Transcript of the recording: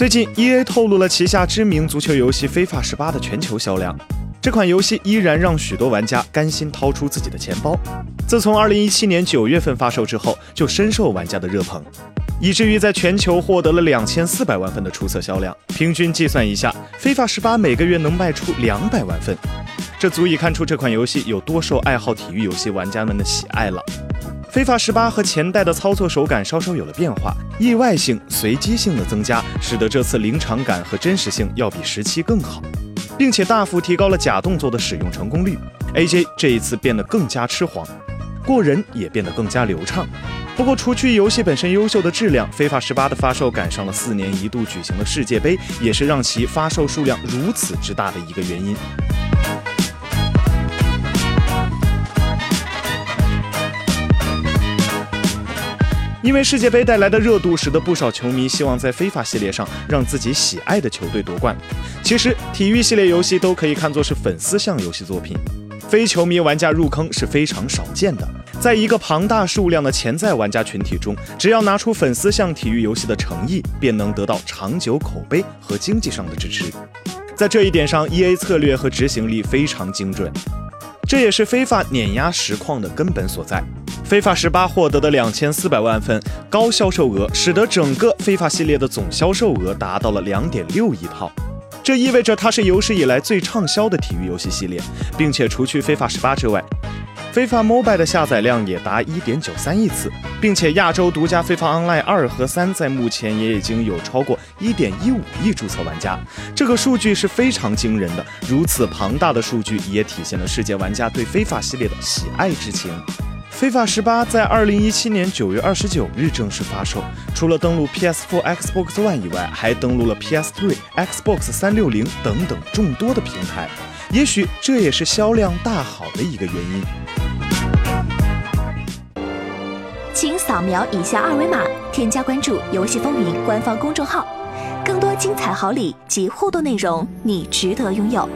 最近，EA 透露了旗下知名足球游戏《非法十八》的全球销量。这款游戏依然让许多玩家甘心掏出自己的钱包。自从2017年9月份发售之后，就深受玩家的热捧，以至于在全球获得了2400万份的出色销量。平均计算一下，《非法十八》每个月能卖出200万份，这足以看出这款游戏有多受爱好体育游戏玩家们的喜爱了。非法十八和前代的操作手感稍稍有了变化，意外性、随机性的增加，使得这次临场感和真实性要比十七更好，并且大幅提高了假动作的使用成功率。AJ 这一次变得更加吃黄，过人也变得更加流畅。不过，除去游戏本身优秀的质量，非法十八的发售赶上了四年一度举行的世界杯，也是让其发售数量如此之大的一个原因。因为世界杯带来的热度，使得不少球迷希望在非法系列上让自己喜爱的球队夺冠。其实，体育系列游戏都可以看作是粉丝向游戏作品，非球迷玩家入坑是非常少见的。在一个庞大数量的潜在玩家群体中，只要拿出粉丝向体育游戏的诚意，便能得到长久口碑和经济上的支持。在这一点上，EA 策略和执行力非常精准，这也是非法碾压实况的根本所在。非法十八获得的两千四百万份高销售额，使得整个非法系列的总销售额达到了两点六亿套，这意味着它是有史以来最畅销的体育游戏系列，并且除去非法十八之外，非法 Mobile 的下载量也达一点九三亿次，并且亚洲独家非法 Online 二和三在目前也已经有超过一点一五亿注册玩家，这个数据是非常惊人的。如此庞大的数据也体现了世界玩家对非法系列的喜爱之情。非法十八在二零一七年九月二十九日正式发售，除了登陆 PS4、Xbox One 以外，还登陆了 PS3、Xbox 三六零等等众多的平台。也许这也是销量大好的一个原因。请扫描以下二维码，添加关注“游戏风云”官方公众号，更多精彩好礼及互动内容，你值得拥有。